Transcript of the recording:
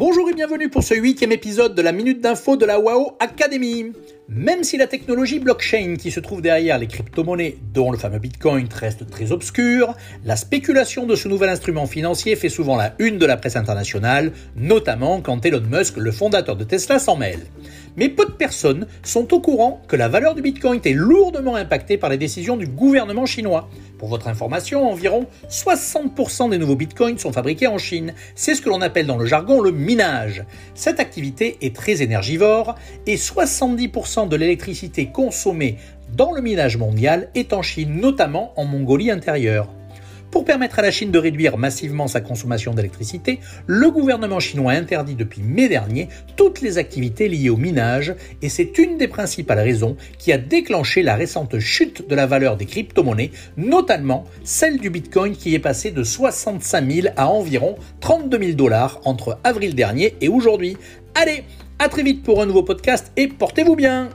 Bonjour et bienvenue pour ce huitième épisode de la Minute d'Info de la WAO Academy. Même si la technologie blockchain qui se trouve derrière les crypto-monnaies, dont le fameux Bitcoin, reste très obscure, la spéculation de ce nouvel instrument financier fait souvent la une de la presse internationale, notamment quand Elon Musk, le fondateur de Tesla, s'en mêle. Mais peu de personnes sont au courant que la valeur du Bitcoin est lourdement impactée par les décisions du gouvernement chinois. Pour votre information, environ 60% des nouveaux bitcoins sont fabriqués en Chine. C'est ce que l'on appelle dans le jargon le Cette activité est très énergivore et 70% de l'électricité consommée dans le minage mondial est en Chine, notamment en Mongolie intérieure. Pour permettre à la Chine de réduire massivement sa consommation d'électricité, le gouvernement chinois interdit depuis mai dernier toutes les activités liées au minage et c'est une des principales raisons qui a déclenché la récente chute de la valeur des crypto-monnaies, notamment celle du Bitcoin qui est passé de 65 000 à environ 32 000 dollars entre avril dernier et aujourd'hui. Allez, à très vite pour un nouveau podcast et portez-vous bien